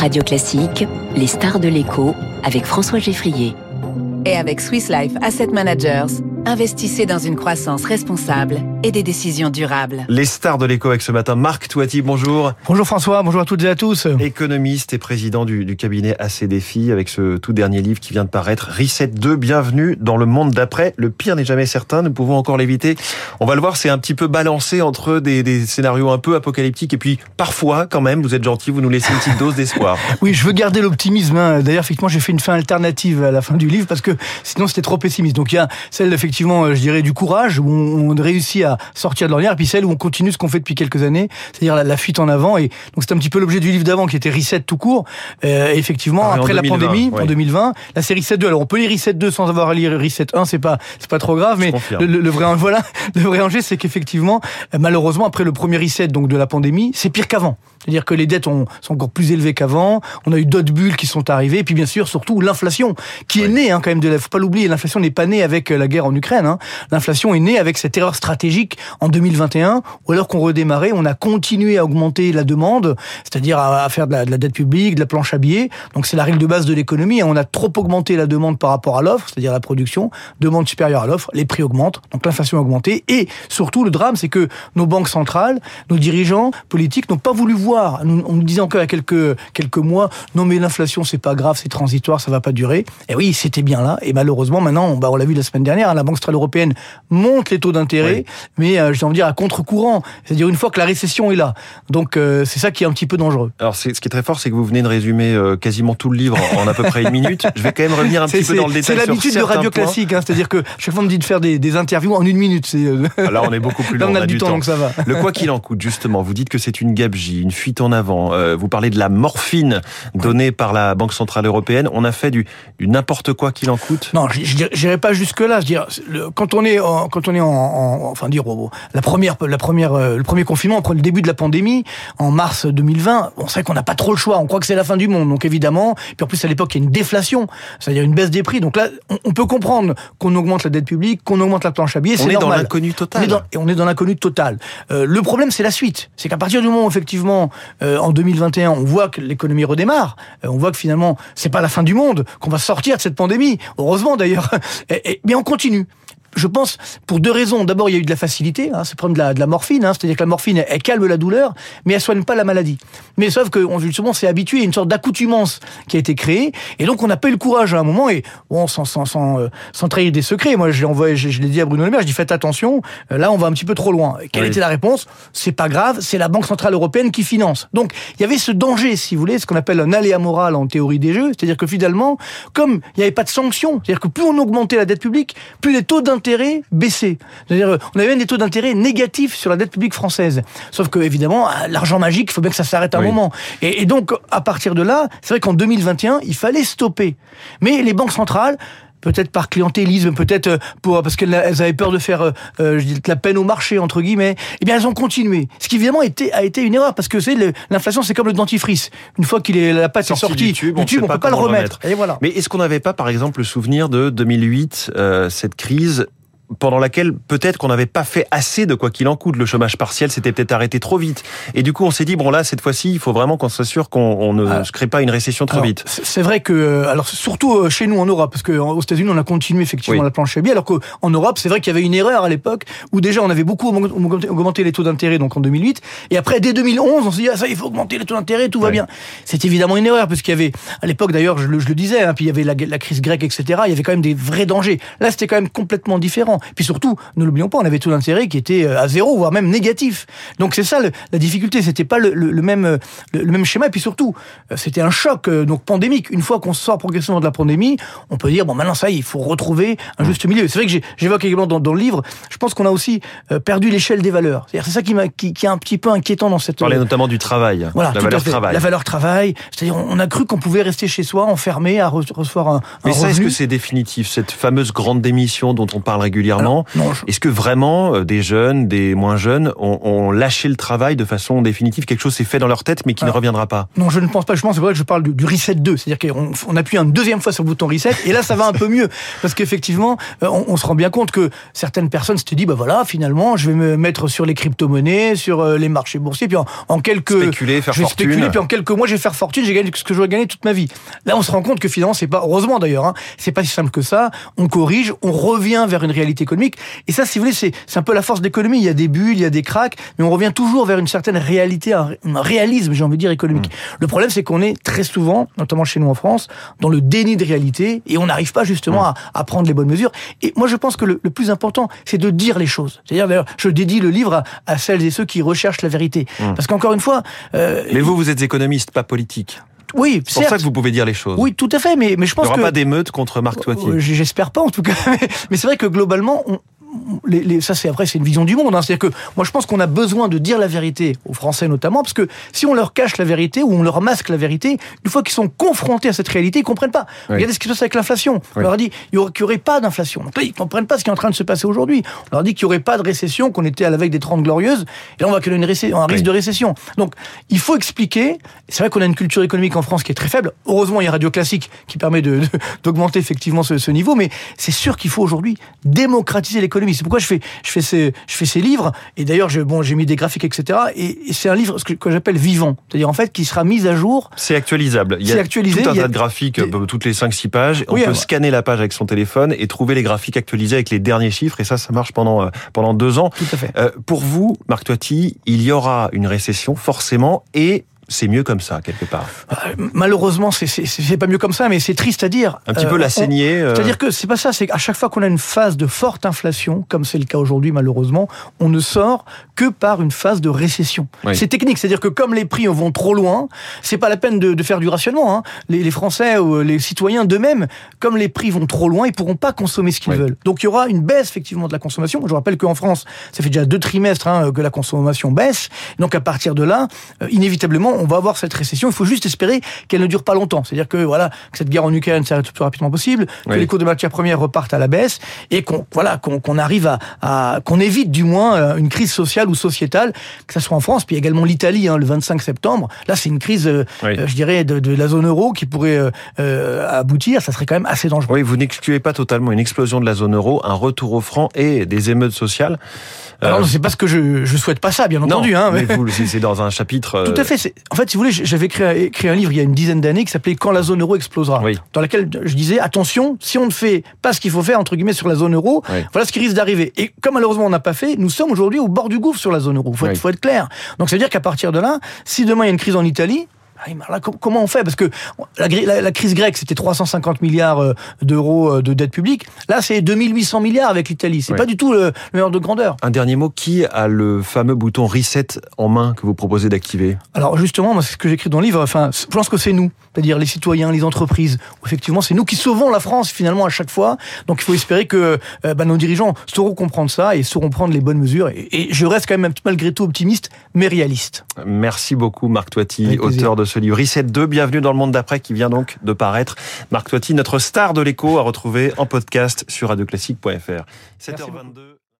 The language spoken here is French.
Radio Classique, les stars de l'écho avec François Geffrier. Et avec Swiss Life Asset Managers, investissez dans une croissance responsable et des décisions durables. Les stars de l'écho avec ce matin, Marc Toiti, bonjour. Bonjour François, bonjour à toutes et à tous. Économiste et président du, du cabinet AC Défis avec ce tout dernier livre qui vient de paraître, Reset 2, bienvenue dans le monde d'après. Le pire n'est jamais certain, nous pouvons encore l'éviter. On va le voir, c'est un petit peu balancé entre des, des, scénarios un peu apocalyptiques et puis parfois quand même, vous êtes gentil, vous nous laissez une petite dose d'espoir. Oui, je veux garder l'optimisme. Hein. D'ailleurs, effectivement, j'ai fait une fin alternative à la fin du livre parce que sinon c'était trop pessimiste. Donc il y a celle effectivement, euh, je dirais, du courage où on réussit à sortir de l'ornière, et puis celle où on continue ce qu'on fait depuis quelques années, c'est-à-dire la, fuite en avant. Et donc c'est un petit peu l'objet du livre d'avant qui était Reset tout court. Euh, effectivement, après la pandémie, en 2020, la série Reset 2. Alors on peut lire Reset 2 sans avoir à lire Reset 1, c'est pas c'est pas trop grave, mais le, vrai voilà, le vrai enjeu, c'est qu'effectivement, malheureusement, après le premier Reset donc de la pandémie, c'est pire qu'avant. C'est-à-dire que les dettes ont, sont encore plus élevées qu'avant. On a eu d'autres bulles qui sont arrivées. Et puis bien sûr, surtout l'inflation, qui est née hein, quand même de la. Faut pas l'oublier, l'inflation n'est pas née avec euh, la guerre en Ukraine. Hein. L'inflation est née avec cette erreur stratégique en 2021, où alors qu'on redémarrait, on a continué à augmenter la demande, c'est-à-dire à, faire de la, de la, dette publique, de la planche à billets. Donc c'est la règle de base de l'économie. Hein. On a trop augmenté la demande par rapport à l'offre, c'est-à-dire la production, demande supérieure à l'offre, les prix augmentent, donc l'inflation a augmenté. Et surtout, le drame, c'est que nos banques centrales, nos dirigeants politiques n'ont pas voulu voir on nous disait encore il y a quelques, quelques mois, non mais l'inflation c'est pas grave, c'est transitoire, ça va pas durer. Et oui, c'était bien là. Et malheureusement, maintenant, bah, on l'a vu la semaine dernière, la Banque Centrale Européenne monte les taux d'intérêt, mais euh, j'ai envie de dire à contre-courant. C'est-à-dire une fois que la récession est là. Donc euh, c'est ça qui est un petit peu dangereux. Alors ce qui est très fort, c'est que vous venez de résumer euh, quasiment tout le livre en à peu près une minute. Je vais quand même revenir un petit peu dans le détail. C'est l'habitude de radio classique, hein, c'est-à-dire que chaque fois on me dit de faire des, des interviews en une minute. Ah, là on est beaucoup plus long. Là on a, du, temps, donc ça va. Le quoi qu'il en coûte, justement, vous dites que c'est une gabegie, une fuite en avant. Euh, vous parlez de la morphine donnée par la Banque Centrale Européenne. On a fait du, n'importe quoi qu'il en coûte? Non, je n'irai pas jusque-là. dire, quand on est, en, quand on est en, enfin dire, la première, la première, euh, le premier confinement, le début de la pandémie, en mars 2020, on sait qu'on n'a pas trop le choix. On croit que c'est la fin du monde. Donc évidemment, puis en plus à l'époque, il y a une déflation, c'est-à-dire une baisse des prix. Donc là, on, peut comprendre qu'on augmente la dette publique, qu'on augmente la planche à billets. On est, dans l'inconnu total. et on est dans l'inconnu total. Euh, le problème, c'est la suite. C'est qu'à partir du moment, effectivement, en 2020, 2021, on voit que l'économie redémarre, euh, on voit que finalement, c'est pas la fin du monde, qu'on va sortir de cette pandémie. Heureusement d'ailleurs. Mais on continue je pense, pour deux raisons. D'abord, il y a eu de la facilité, hein, c'est le problème de la, morphine, hein, c'est-à-dire que la morphine, elle, calme la douleur, mais elle soigne pas la maladie. Mais sauf que, justement, c'est habitué, une sorte d'accoutumance qui a été créée, et donc on n'a pas eu le courage à un moment, et bon, sans, sans, sans, euh, sans trahir des secrets, moi je l'ai je, je l'ai dit à Bruno Le Maire, je dis faites attention, euh, là on va un petit peu trop loin. quelle était la réponse? C'est pas grave, c'est la Banque Centrale Européenne qui finance. Donc, il y avait ce danger, si vous voulez, ce qu'on appelle un aléa moral en théorie des jeux, c'est-à-dire que finalement, comme il n'y avait pas de sanctions, c'est-à-dire que plus on augmentait la dette publique, plus les taux d'intérêt baissaient c'est-à-dire, on avait même des taux d'intérêt négatifs sur la dette publique française. Sauf que, évidemment, l'argent magique, il faut bien que ça s'arrête un moment. Et, donc, à partir de là, c'est vrai qu'en 2021, il fallait stopper. Mais les banques centrales, peut-être par clientélisme, peut-être euh, pour parce qu'elles avaient peur de faire euh, euh, je dis, la peine au marché entre guillemets. Eh bien, elles ont continué. Ce qui évidemment été, a été une erreur parce que c'est l'inflation, c'est comme le dentifrice. Une fois qu'il est la pâte est sortie du tube, on, ne peut pas le remettre. Et voilà. Mais est-ce qu'on n'avait pas, par exemple, le souvenir de 2008, cette crise pendant laquelle peut-être qu'on n'avait pas fait assez de quoi qu'il en coûte. Le chômage partiel s'était peut-être arrêté trop vite. Et du coup, on s'est dit, bon là, cette fois-ci, il faut vraiment qu'on s'assure qu'on ne ah. crée pas une récession trop vite. C'est vrai que, euh, alors surtout euh, chez nous en Europe, parce qu'aux États-Unis, on a continué effectivement la planche à billets, alors qu'en Europe, c'est vrai qu'il y avait une erreur à l'époque, où déjà on avait beaucoup augmenté les taux d'intérêt, donc en 2008, et après, dès 2011, on s'est dit, ah ça, il faut augmenter les taux d'intérêt, tout va bien. C'est évidemment une erreur, parce qu'il y avait, à l'époque d'ailleurs, je, je, le disais, hein, puis il y avait la, la, crise grecque, etc., il y avait quand même des vrais dangers. Là, c'était quand même complètement différent. Puis surtout, ne l'oublions pas, on avait taux d'intérêt qui était euh, à zéro, voire même négatif. Donc c'est ça la difficulté, c'était pas le, même euh, le, même schéma. Et puis surtout, euh, c'était un choc donc pandémique. Une fois qu'on sort progressivement de la pandémie, on peut dire bon maintenant ça, il faut retrouver un juste milieu. C'est vrai que j'évoque également dans, dans, le livre. Je pense qu'on a aussi perdu l'échelle des valeurs. C'est ça qui, qui, qui, est un petit peu inquiétant dans cette. Parlait notamment du travail. Voilà, la valeur travail. La valeur travail. C'est-à-dire on a cru qu'on pouvait rester chez soi, enfermé, à recevoir un. Mais ça, est-ce que c'est définitif cette fameuse grande démission dont on parle régulièrement? Régulièrement. Est-ce que vraiment euh, des jeunes, des moins jeunes ont, lâché le travail de façon définitive Quelque chose s'est fait dans leur tête mais qui ne reviendra pas? Non, je ne pense pas. Je pense c'est vrai que je parle du, reset 2. C'est-à-dire qu'on on appuie une deuxième fois sur le bouton reset et là ça va un peu mieux parce qu'effectivement euh, on, se rend bien compte que certaines personnes se disent bah voilà finalement je vais me mettre sur les crypto-monnaies, sur euh, les marchés boursiers puis en, quelques spéculer, faire je vais fortune. spéculer puis en quelques mois je vais faire fortune, j'ai gagné ce que je dois gagner toute ma vie. Là on se rend compte que finalement c'est pas heureusement d'ailleurs hein, c'est pas si simple que ça. On corrige, on revient vers une réalité économique et ça si vous voulez c'est c'est un peu la force d'économie. Il y a des bulles, il y a des cracks, mais on revient toujours vers une certaine réalité, un, réalisme j'ai envie de dire économique. Mmh. Le problème c'est qu'on est très souvent, notamment chez nous en France, dans le déni de réalité et on n'arrive pas justement mmh. à, prendre les bonnes mesures. Et moi, je pense que le, plus important, c'est de dire les choses. C'est-à-dire, d'ailleurs, je dédie le livre à, celles et ceux qui recherchent la vérité. Mmh. Parce qu'encore une fois... Euh, mais vous, vous êtes économiste, pas politique. Oui, c'est pour ça que vous pouvez dire les choses. Oui, tout à fait, mais, mais je pense que... Il n'y aura pas d'émeute contre Marc Toitier. J'espère pas, en tout cas. Mais c'est vrai que globalement, on, les, les, ça c'est après c'est une vision du monde. Hein. C'est-à-dire que moi je pense qu'on a besoin de dire la vérité aux Français notamment parce que si on leur cache la vérité ou on leur masque la vérité, une fois qu'ils sont confrontés à cette réalité, ils comprennent pas. Regardez ce qui se passe avec l'inflation. On leur a dit il n'y aurait, pas d'inflation. Donc là ils comprennent pas ce qui est en train de se passer aujourd'hui. On leur dit qu'il n'y aurait pas de récession, qu'on était à la veille des 30 glorieuses et là on va qu'il y ait un risque de récession. Donc il faut expliquer. C'est vrai qu'on a une culture économique en France qui est très faible. Heureusement il y a Radio Classique qui permet d'augmenter effectivement ce, ce niveau, mais c'est sûr qu'il faut aujourd'hui démocratiser l'économie c'est pourquoi je fais, je fais ces, je fais ces livres. Et d'ailleurs, bon, j'ai mis des graphiques, etc. Et, c'est un livre ce que, j'appelle vivant, c'est-à-dire en fait qui sera mis à jour. C'est actualisable. Il y a actualisé, tout un tas de graphiques, euh, toutes les 5-6 pages. On peut scanner la page avec son téléphone et trouver les graphiques actualisés avec les derniers chiffres. Et ça, ça marche pendant euh, pendant deux ans. Tout à fait. Euh, pour vous, Marc Toiti, il y aura une récession forcément et c'est mieux comme ça quelque part. Euh, malheureusement, c'est pas mieux comme ça, mais c'est triste à dire. Un petit peu la euh, saignée. Euh. C'est-à-dire que c'est pas ça. C'est qu'à chaque fois qu'on a une phase de forte inflation, comme c'est le cas aujourd'hui malheureusement, on ne sort que par une phase de récession. C'est technique, c'est-à-dire que comme les prix vont trop loin, c'est pas la peine de, faire du rationnement. Hein. Les, Français ou les citoyens d'eux-mêmes, comme les prix vont trop loin, ils pourront pas consommer ce qu'ils veulent. Donc il y aura une baisse effectivement de la consommation. Je rappelle qu'en France, ça fait déjà deux trimestres hein, que la consommation baisse. Donc à partir de là, inévitablement, on va avoir cette récession. Il faut juste espérer qu'elle ne dure pas longtemps. C'est-à-dire que voilà, que cette guerre en Ukraine s'arrête le plus rapidement possible, que les coûts de matières premières repartent à la baisse et qu'on voilà qu'on arrive à, à qu'on évite du moins euh, une crise sociale ou sociétale, que ce soit en France, puis également l'Italie hein, le 25 septembre. Là, c'est une crise, euh, euh, je dirais, de, de, la zone euro qui pourrait euh, aboutir. Ça serait quand même assez dangereux. Oui, vous n'excluez pas totalement une explosion de la zone euro, un retour au franc et des émeutes sociales. Alors, c'est parce que je, je souhaite pas ça, bien entendu. Hein, mais, vous, c'est dans un chapitre. Tout à fait. En fait, si vous voulez, j'avais écrit, un livre il y a une dizaine d'années qui s'appelait Quand la zone euro explosera, dans lequel je disais attention, si on ne fait pas ce qu'il faut faire entre guillemets sur la zone euro, voilà ce qui risque d'arriver. Et comme malheureusement on n'a pas fait, nous sommes aujourd'hui au bord du gouffre sur la zone euro. Faut, faut être clair. Donc ça veut dire qu'à partir de là, si demain il y a une crise en Italie, ah, comment on fait? Parce que la, crise grecque, c'était 350 milliards euh, d'euros euh, de dette publique. Là, c'est 2800 milliards avec l'Italie. C'est pas du tout le, meilleur de grandeur. Un dernier mot. Qui a le fameux bouton reset en main que vous proposez d'activer? Alors justement, moi, c'est ce que j'écris dans le livre. Enfin, je pense que c'est nous, c'est-à-dire les citoyens, les entreprises. Effectivement, c'est nous qui sauvons la France finalement à chaque fois. Donc, il faut espérer que euh, bah, nos dirigeants sauront comprendre ça et sauront prendre les bonnes mesures. Et, je reste quand même malgré tout optimiste, mais réaliste. Merci beaucoup, Marc Toiti, auteur de ce livre Reset 2. Bienvenue dans le monde d'après qui vient donc de paraître. Marc Toiti, notre star de l'écho, à retrouver en podcast sur radioclassique.fr. 7h22.